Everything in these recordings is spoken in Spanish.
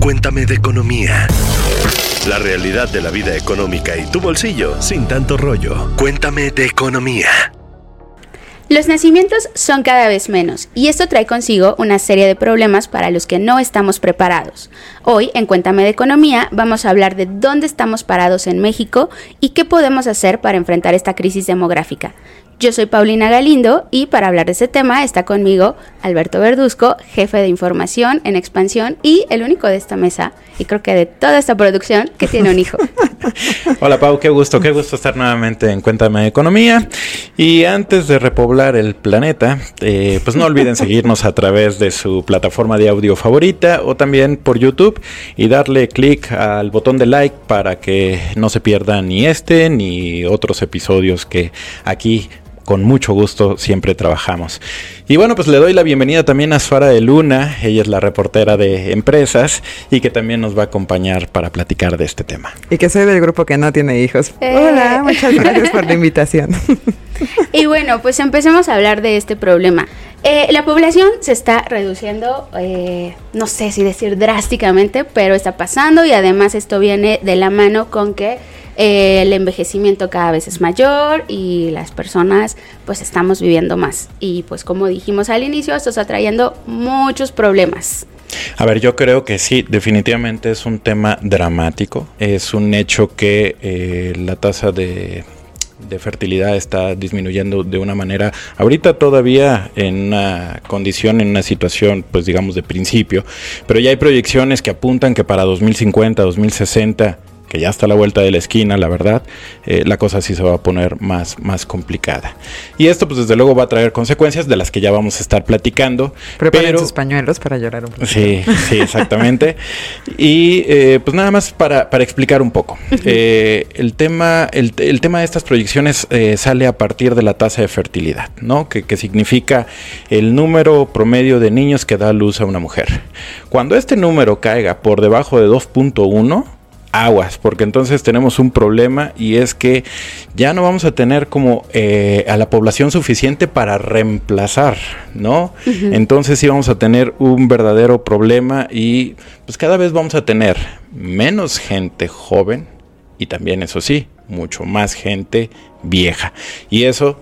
Cuéntame de economía. La realidad de la vida económica y tu bolsillo sin tanto rollo. Cuéntame de economía. Los nacimientos son cada vez menos y esto trae consigo una serie de problemas para los que no estamos preparados. Hoy, en Cuéntame de Economía, vamos a hablar de dónde estamos parados en México y qué podemos hacer para enfrentar esta crisis demográfica. Yo soy Paulina Galindo y para hablar de este tema está conmigo Alberto Verduzco, jefe de información en expansión y el único de esta mesa, y creo que de toda esta producción, que tiene un hijo. Hola Pau, qué gusto, qué gusto estar nuevamente en Cuéntame Economía. Y antes de repoblar el planeta, eh, pues no olviden seguirnos a través de su plataforma de audio favorita o también por YouTube y darle clic al botón de like para que no se pierdan ni este ni otros episodios que aquí con mucho gusto siempre trabajamos. Y bueno, pues le doy la bienvenida también a Suara de Luna, ella es la reportera de empresas y que también nos va a acompañar para platicar de este tema. Y que soy del grupo que no tiene hijos. Eh. Hola, muchas gracias por la invitación. Y bueno, pues empecemos a hablar de este problema. Eh, la población se está reduciendo, eh, no sé si decir drásticamente, pero está pasando y además esto viene de la mano con que eh, el envejecimiento cada vez es mayor y las personas pues estamos viviendo más. Y pues como dijimos al inicio, esto está trayendo muchos problemas. A ver, yo creo que sí, definitivamente es un tema dramático. Es un hecho que eh, la tasa de, de fertilidad está disminuyendo de una manera, ahorita todavía en una condición, en una situación, pues digamos de principio, pero ya hay proyecciones que apuntan que para 2050, 2060 que ya está a la vuelta de la esquina, la verdad, eh, la cosa sí se va a poner más, más complicada. Y esto, pues desde luego va a traer consecuencias de las que ya vamos a estar platicando. Preparen pero- sus pañuelos para llorar un poco. Sí, sí, exactamente. y eh, pues nada más para, para explicar un poco. Eh, el, tema, el, el tema de estas proyecciones sale a partir de la tasa de fertilidad, ¿no? Que, que significa el número promedio de niños que da luz a una mujer. Cuando este número caiga por debajo de 2.1, aguas, porque entonces tenemos un problema y es que ya no vamos a tener como eh, a la población suficiente para reemplazar, ¿no? Entonces sí vamos a tener un verdadero problema y pues cada vez vamos a tener menos gente joven y también eso sí, mucho más gente vieja. Y eso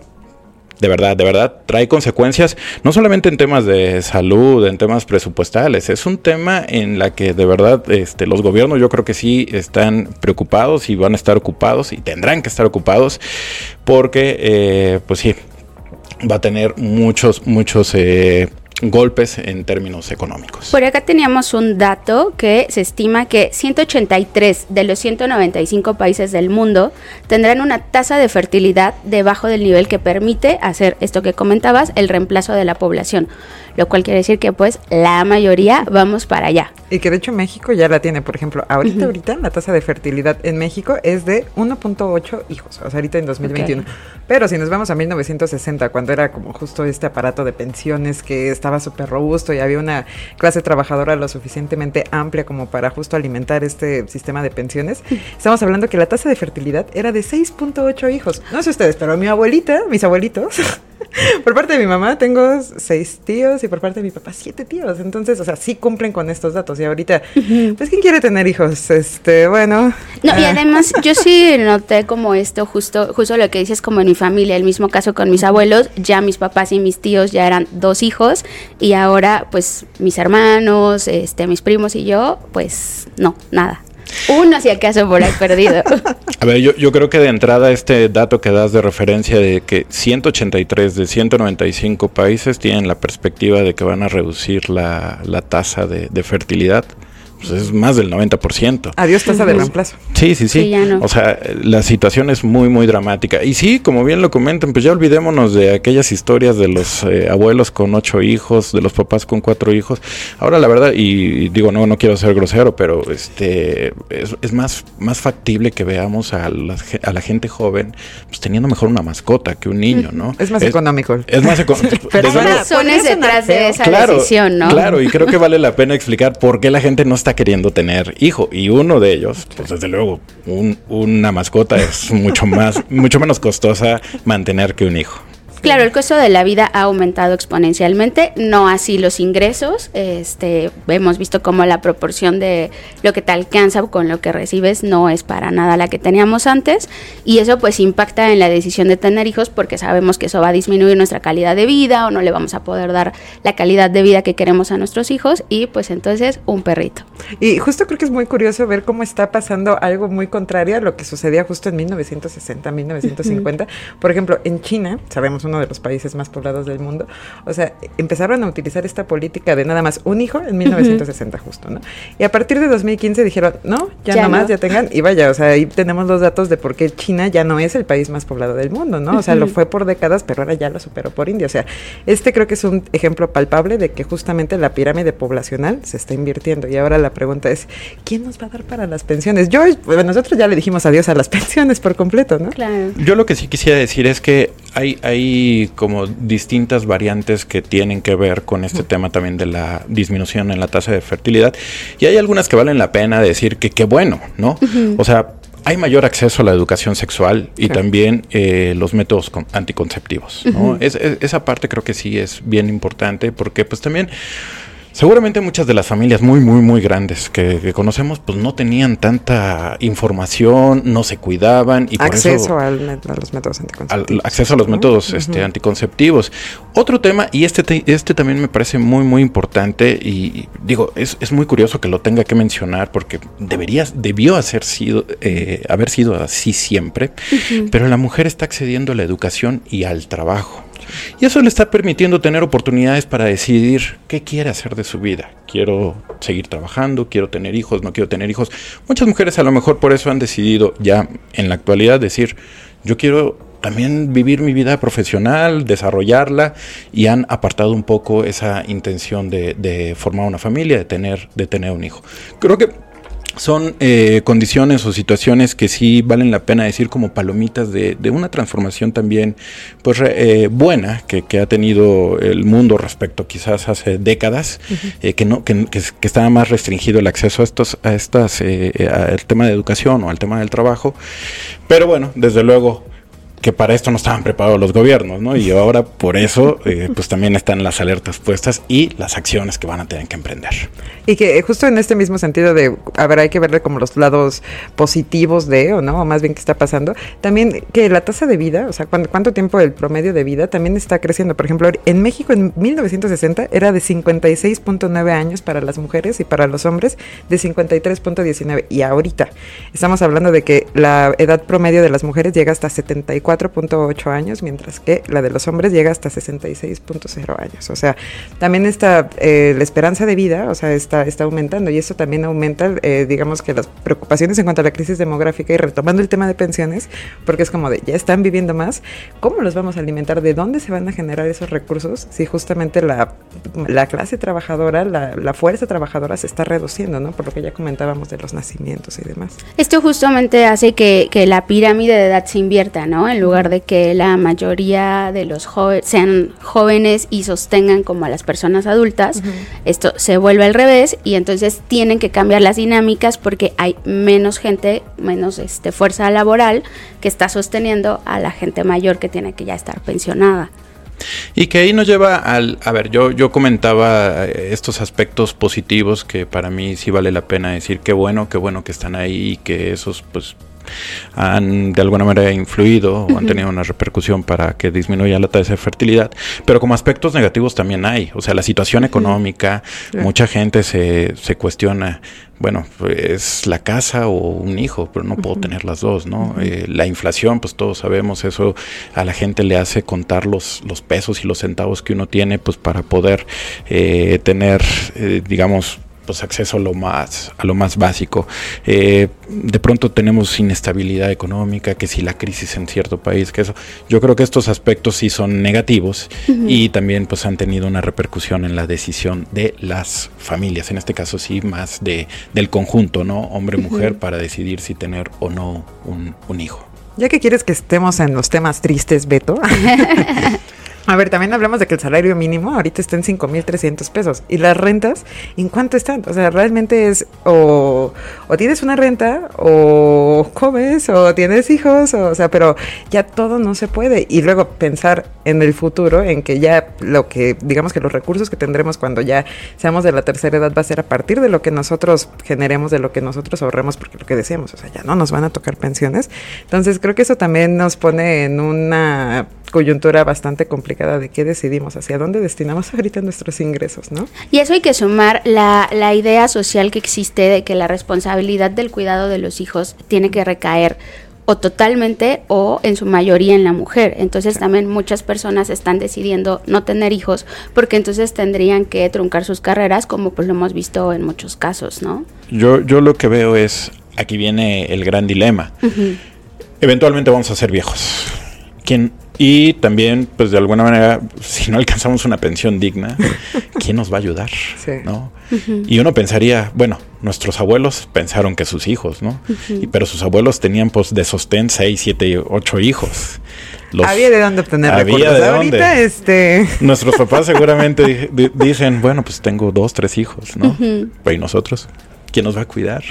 de verdad, de verdad, trae consecuencias, no solamente en temas de salud, en temas presupuestales, es un tema en la que de verdad este, los gobiernos yo creo que sí están preocupados y van a estar ocupados y tendrán que estar ocupados porque, eh, pues sí, va a tener muchos, muchos eh, golpes en términos económicos. Por acá teníamos un dato que se estima que 183 de los 195 países del mundo tendrán una tasa de fertilidad debajo del nivel que permite hacer esto que comentabas, el reemplazo de la población, lo cual quiere decir que pues la mayoría vamos para allá. Y que de hecho México ya la tiene. Por ejemplo, ahorita, ahorita la tasa de fertilidad en México es de 1.8 hijos. O sea, ahorita en 2021. Ok. Pero si nos vamos a 1960, cuando era como justo este aparato de pensiones que estaba súper robusto y había una clase trabajadora lo suficientemente amplia como para justo alimentar este sistema de pensiones, estamos hablando que la tasa de fertilidad era de 6.8 hijos. No sé ustedes, pero mi abuelita, mis abuelitos, por parte de mi mamá tengo seis tíos y por parte de mi papá siete tíos. Entonces, o sea, sí cumplen con estos datos. Y ahorita, pues, ¿quién quiere tener hijos? Este, bueno. No, y ah, además yo sí noté como esto, justo, justo lo que dices como en mi familia, el mismo caso con mis abuelos, ya mis papás y mis tíos ya eran dos hijos y ahora pues mis hermanos, este, mis primos y yo, pues no, nada. Uno si acaso por ahí perdido. A ver, yo, yo creo que de entrada este dato que das de referencia de que 183 de 195 países tienen la perspectiva de que van a reducir la, la tasa de, de fertilidad, pues es más del 90%. Adiós tasa de reemplazo. Sí, sí, sí. Sí, ya no. O sea, la situación es muy, muy dramática. Y sí, como bien lo comentan, pues ya olvidémonos de aquellas historias de los eh, abuelos con ocho hijos, de los papás con cuatro hijos. Ahora, la verdad, y digo, no, no quiero ser grosero, pero este es, es más, más factible que veamos a la, a la gente joven pues, teniendo mejor una mascota que un niño, ¿no? Es más económico. Es más económico. Pero Hay razones detrás de esa Claro, decisión, ¿no? claro, y creo que vale la pena explicar por qué la gente no está queriendo tener hijo. Y uno de ellos, pues desde luego, un- una mascota es mucho más, mucho menos costosa mantener que un hijo. Claro, el costo de la vida ha aumentado exponencialmente, no así los ingresos. Este, hemos visto como la proporción de lo que te alcanza con lo que recibes no es para nada la que teníamos antes y eso pues impacta en la decisión de tener hijos porque sabemos que eso va a disminuir nuestra calidad de vida o no le vamos a poder dar la calidad de vida que queremos a nuestros hijos y pues entonces un perrito. Y justo creo que es muy curioso ver cómo está pasando algo muy contrario a lo que sucedía justo en 1960, 1950. Por ejemplo, en China, sabemos uno de los países más poblados del mundo, o sea, empezaron a utilizar esta política de nada más un hijo en 1960 justo, ¿no? Y a partir de 2015 dijeron, no, ya, no más, ya tengan, y vaya, o sea, ahí tenemos los datos de por qué China ya no es el país más poblado del mundo, ¿no? O sea, lo fue por décadas, pero ahora ya lo superó por India. O sea, este creo que es un ejemplo palpable de que justamente la pirámide poblacional se está invirtiendo. Y ahora la pregunta es, ¿quién nos va a dar para las pensiones? Yo, nosotros ya le dijimos adiós a las pensiones por completo, ¿no? Claro. Yo lo que sí quisiera decir es que hay, hay como distintas variantes que tienen que ver con este tema también de la disminución en la tasa de fertilidad. Y hay algunas que valen la pena decir que qué bueno, ¿no? O sea, hay mayor acceso a la educación sexual y también eh, los métodos anticonceptivos. ¿no? esa parte creo que sí es bien importante porque pues también Seguramente muchas de las familias muy, muy, muy grandes que, conocemos, pues no tenían tanta información, no se cuidaban y acceso por eso, al, a los métodos anticonceptivos. acceso a los métodos este, anticonceptivos. Otro tema, y este, este también me parece muy, muy importante, y, digo, es, es, muy curioso que lo tenga que mencionar porque debería, debió sido, eh, haber sido así siempre, pero la mujer está accediendo a la educación y al trabajo. Y eso le está permitiendo tener oportunidades para decidir qué quiere hacer de su vida. Quiero seguir trabajando, quiero tener hijos, no quiero tener hijos. Muchas mujeres a lo mejor por eso han decidido ya en la actualidad decir, yo quiero también vivir mi vida profesional, desarrollarla y han apartado un poco esa intención de, formar una familia, de tener, de tener un hijo. Creo que son eh, condiciones o situaciones que sí valen la pena decir como palomitas de, una transformación también pues eh, buena que, ha tenido el mundo respecto quizás hace décadas eh, que no que, estaba más restringido el acceso a estos a estas al tema de educación o al tema del trabajo. Pero bueno desde luego que para esto no estaban preparados los gobiernos, ¿no? Y ahora por eso, eh, pues también están las alertas puestas y las acciones que van a tener que emprender. Y que justo en este mismo sentido de, a ver, hay que verle como los lados positivos de, o no, más bien qué está pasando, también que la tasa de vida, o sea, cuánto tiempo el promedio de vida también está creciendo. Por ejemplo, en México en 1960 era de 56.9 años para las mujeres y para los hombres de 53.19. Y ahorita estamos hablando de que la edad promedio de las mujeres llega hasta 74 4.8 años, mientras que la de los hombres llega hasta 66.0 años. O sea, también está eh, la esperanza de vida, o sea, está, está aumentando y eso también aumenta, eh, digamos que las preocupaciones en cuanto a la crisis demográfica y retomando el tema de pensiones, porque es como de, ya están viviendo más, ¿cómo los vamos a alimentar? ¿De dónde se van a generar esos recursos si justamente la, la clase trabajadora, la, la fuerza trabajadora se está reduciendo, ¿no? Por lo que ya comentábamos de los nacimientos y demás. Esto justamente hace que, que la pirámide de edad se invierta, ¿no? En lugar de que la mayoría de los jóvenes sean jóvenes y sostengan como a las personas adultas, esto se vuelve al revés y entonces tienen que cambiar las dinámicas porque hay menos gente, menos este fuerza laboral que está sosteniendo a la gente mayor que tiene que ya estar pensionada. Y que ahí nos lleva al, a ver, yo, yo comentaba eh, estos aspectos positivos que para mí sí vale la pena decir, qué bueno, qué bueno que están ahí y que esos pues han de alguna manera influido o han tenido una repercusión para que disminuya la tasa de fertilidad, pero como aspectos negativos también hay, o sea, la situación económica, mucha gente se, se cuestiona, bueno, es la casa o un hijo, pero no puedo tener las dos, ¿no? Eh, la inflación, pues todos sabemos, eso a la gente le hace contar los, los pesos y los centavos que uno tiene, pues para poder eh, tener, eh, digamos, pues acceso a lo más a lo más básico. Eh, de pronto tenemos inestabilidad económica que si la crisis en cierto país que eso yo creo que estos aspectos sí son negativos y también pues han tenido una repercusión en la decisión de las familias en este caso sí más de del conjunto no hombre mujer para decidir si tener o no un, un hijo. Ya que quieres que estemos en los temas tristes Beto A ver, también hablamos de que el salario mínimo ahorita está en 5.300 pesos. ¿Y las rentas en cuánto están? O sea, realmente es o, o tienes una renta o comes o tienes hijos, o, o, sea, pero ya todo no se puede. Y luego pensar en el futuro, en que ya lo que, digamos que los recursos que tendremos cuando ya seamos de la tercera edad va a ser a partir de lo que nosotros generemos, de lo que nosotros ahorremos, porque lo que decíamos, o sea, ya no nos van a tocar pensiones. Entonces creo que eso también nos pone en una coyuntura bastante complicada de qué decidimos, hacia dónde destinamos ahorita nuestros ingresos, ¿no? Y eso hay que sumar la, la idea social que existe de que la responsabilidad del cuidado de los hijos tiene que recaer o totalmente o en su mayoría en la mujer. Entonces también muchas personas están decidiendo no tener hijos porque entonces tendrían que truncar sus carreras como pues lo hemos visto en muchos casos, ¿no? Yo, yo lo que veo es, aquí viene el gran dilema. Uh -huh. Eventualmente vamos a ser viejos. ¿Quién, y también, pues de alguna manera, si no alcanzamos una pensión digna, ¿quién nos va a ayudar? Sí. ¿no? Uh -huh. Y uno pensaría, bueno, nuestros abuelos pensaron que sus hijos, ¿no? Uh -huh. y, pero sus abuelos tenían pues de sostén 6, 7, 8 hijos. Los, había de dónde obtener había recursos. De Ahorita, dónde. este... Nuestros papás seguramente di dicen, bueno, pues tengo dos, tres hijos, ¿no? Uh -huh. ¿Y nosotros? ¿Quién nos va a cuidar?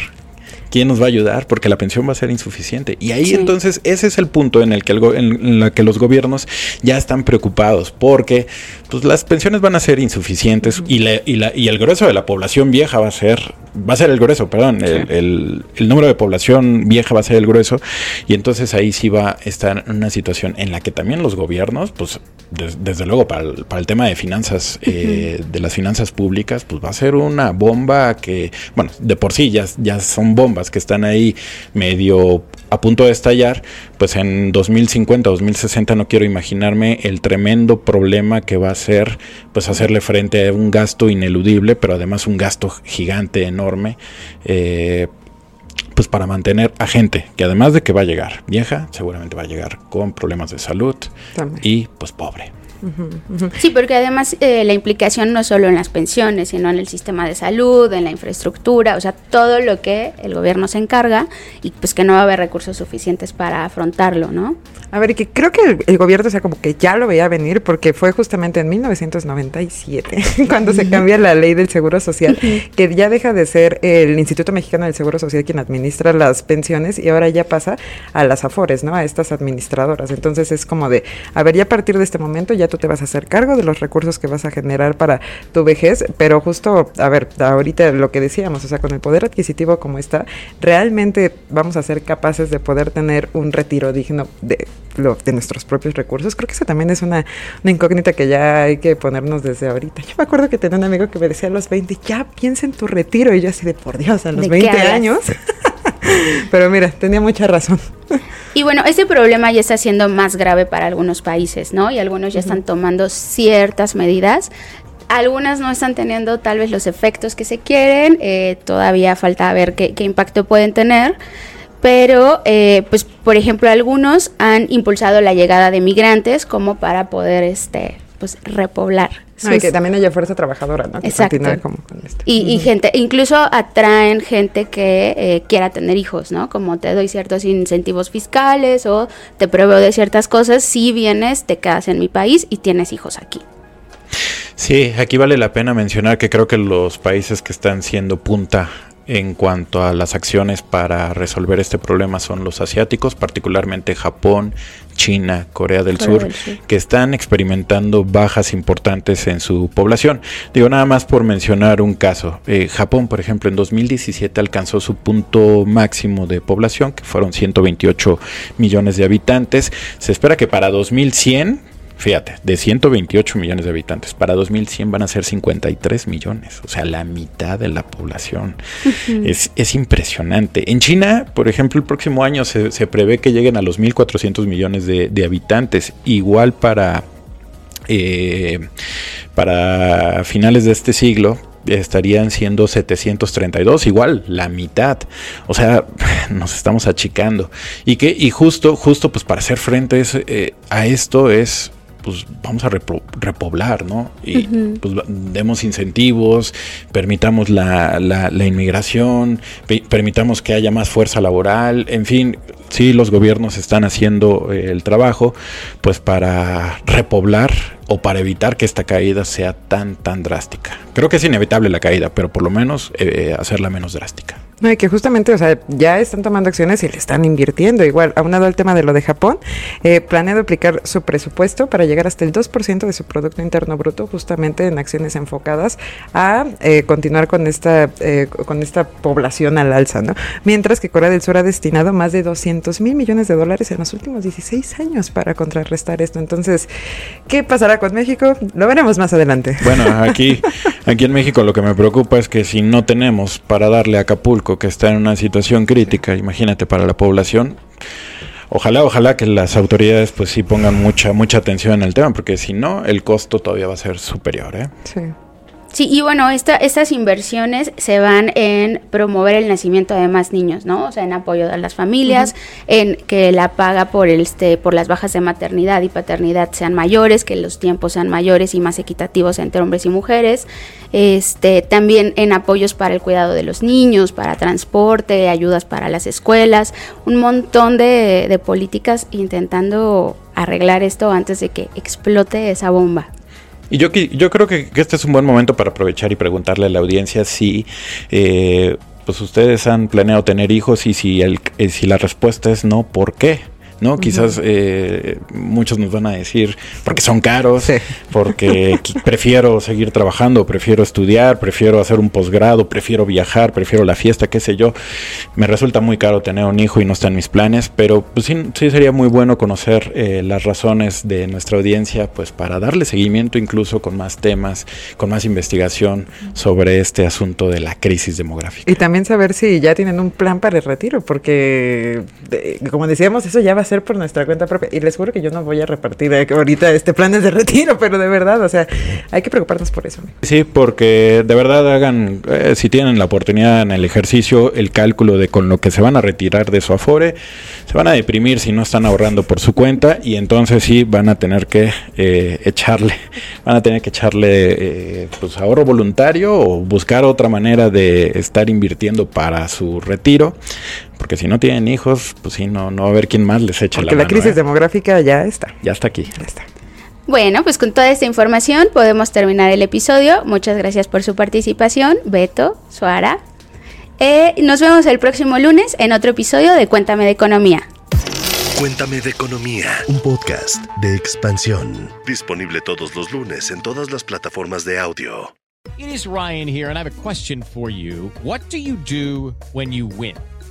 ¿Quién nos va a ayudar? Porque la pensión va a ser insuficiente. Y ahí sí. entonces ese es el punto en el que, el en el que los gobiernos ya están preocupados, porque pues, las pensiones van a ser insuficientes uh -huh. y, la, y, la, y, el grueso de la población vieja va a ser, va a ser el grueso, perdón, sí. el, el, el, número de población vieja va a ser el grueso, y entonces ahí sí va a estar una situación en la que también los gobiernos, pues des, desde luego para el, para el, tema de finanzas, uh -huh. eh, de las finanzas públicas, pues va a ser una bomba que, bueno, de por sí ya, ya son bombas que están ahí medio a punto de estallar, pues en 2050, 2060 no quiero imaginarme el tremendo problema que va a ser pues hacerle frente a un gasto ineludible, pero además un gasto gigante, enorme, eh, pues para mantener a gente que además de que va a llegar vieja, seguramente va a llegar con problemas de salud También. y pues pobre. Sí, porque además eh, la implicación no es solo en las pensiones, sino en el sistema de salud, en la infraestructura, o sea, todo lo que el gobierno se encarga y pues que no va a haber recursos suficientes para afrontarlo, ¿no? A ver, y que creo que el, el gobierno, o sea, como que ya lo veía venir porque fue justamente en 1997 cuando se cambia la ley del Seguro Social, que ya deja de ser el Instituto Mexicano del Seguro Social quien administra las pensiones y ahora ya pasa a las AFORES, ¿no? A estas administradoras. Entonces es como de, a ver, ya a partir de este momento ya tú te vas a hacer cargo de los recursos que vas a generar para tu vejez, pero justo, a ver, ahorita lo que decíamos, o sea, con el poder adquisitivo como está, realmente vamos a ser capaces de poder tener un retiro digno de, lo, de nuestros propios recursos. Creo que eso también es una, una, incógnita que ya hay que ponernos desde ahorita. Yo me acuerdo que tenía un amigo que me decía a los 20, ya piensa en tu retiro, y yo así de por Dios, a los 20 años. Pero mira, tenía mucha razón. Y bueno, este problema ya está siendo más grave para algunos países, ¿no? Y algunos ya están tomando ciertas medidas. Algunas no están teniendo tal vez los efectos que se quieren, eh, todavía falta ver qué, qué, impacto pueden tener, pero eh, pues por ejemplo algunos han impulsado la llegada de migrantes como para poder este pues repoblar sus... Que también haya fuerza trabajadora, ¿no? Que Exacto. Como con esto. Y, y, gente, incluso atraen gente que eh, quiera tener hijos, ¿no? Como te doy ciertos incentivos fiscales o te proveo de ciertas cosas, si vienes, te quedas en mi país y tienes hijos aquí. Sí, aquí vale la pena mencionar que creo que los países que están siendo punta en cuanto a las acciones para resolver este problema son los asiáticos, particularmente Japón, China, Corea del, Corea Sur, del Sur, que están experimentando bajas importantes en su población. Digo, nada más por mencionar un caso. Eh, Japón, por ejemplo, en 2017 alcanzó su punto máximo de población, que fueron 128 millones de habitantes. Se espera que para 2100 Fíjate, de 128 millones de habitantes, para 2100 van a ser 53 millones, o sea, la mitad de la población. Uh -huh. es, es, impresionante. En China, por ejemplo, el próximo año se, se prevé que lleguen a los 1.400 millones de, de, habitantes, igual para, eh, para finales de este siglo, estarían siendo 732, igual la mitad. O sea, nos estamos achicando. Y que, y justo, justo pues para hacer frente es, eh, a esto es pues vamos a repoblar, ¿no? Y uh -huh. pues demos incentivos, permitamos la, la, la inmigración, permitamos que haya más fuerza laboral, en fin, sí los gobiernos están haciendo eh, el trabajo pues para repoblar o para evitar que esta caída sea tan tan drástica. Creo que es inevitable la caída, pero por lo menos eh, hacerla menos drástica. No, y que justamente, o sea, ya están tomando acciones y le están invirtiendo. Igual, aunado al tema de lo de Japón, eh, planea duplicar su presupuesto para llegar hasta el 2% de su Producto Interno Bruto, justamente en acciones enfocadas a eh, continuar con esta, eh, con esta población al alza, ¿no? Mientras que Corea del Sur ha destinado más de 200 mil millones de dólares en los últimos 16 años para contrarrestar esto. Entonces, ¿qué pasará con México? Lo veremos más adelante. Bueno, aquí, aquí en México lo que me preocupa es que si no tenemos para darle a Acapulco, que está en una situación crítica, imagínate, para la población. Ojalá, ojalá que las autoridades pues sí pongan mucha, mucha atención en el tema, porque si no, el costo todavía va a ser superior. ¿eh? Sí. Sí, y bueno, esta, estas inversiones se van en promover el nacimiento de más niños, ¿no? O sea, en apoyo a las familias, en que la paga por el, este, por las bajas de maternidad y paternidad sean mayores, que los tiempos sean mayores y más equitativos entre hombres y mujeres. Este, también en apoyos para el cuidado de los niños, para transporte, ayudas para las escuelas, un montón de, de políticas intentando arreglar esto antes de que explote esa bomba. Y yo, yo creo que, este es un buen momento para aprovechar y preguntarle a la audiencia si eh, pues ustedes han planeado tener hijos y si, el, eh, si la respuesta es no, ¿por qué? ¿No? Quizás eh, muchos nos van a decir, porque son caros, porque prefiero seguir trabajando, prefiero estudiar, prefiero hacer un posgrado, prefiero viajar, prefiero la fiesta, qué sé yo. Me resulta muy caro tener un hijo y no está en mis planes, pero pues sí, sí sería muy bueno conocer eh, las razones de nuestra audiencia, pues para darle seguimiento incluso con más temas, con más investigación sobre este asunto de la crisis demográfica. Y también saber si ya tienen un plan para el retiro, porque como decíamos, eso ya va a ser por nuestra cuenta propia. Y les juro que yo no voy a repartir eh, ahorita este planes de retiro, pero de verdad, o sea, hay que preocuparnos por eso. Sí, porque de verdad hagan, eh, si tienen la oportunidad en el ejercicio, el cálculo de con lo que se van a retirar de su afore, se van a deprimir si no están ahorrando por su cuenta y entonces sí van a tener que eh, echarle, van a tener que echarle pues ahorro voluntario o buscar otra manera de estar invirtiendo para su retiro porque si no tienen hijos, pues sí, no, no va a haber quién más les eche porque la, la crisis ¿eh? demográfica ya está. Ya está aquí. Ya está. Bueno, pues con toda esta información podemos terminar el episodio. Muchas gracias por su participación, Beto, Suara. Eh, nos vemos el próximo lunes en otro episodio de Cuéntame de Economía. Cuéntame de Economía, un podcast de expansión. Disponible todos los lunes en todas las plataformas de audio. It is Ryan here and I have a question for you. What do you do when you win?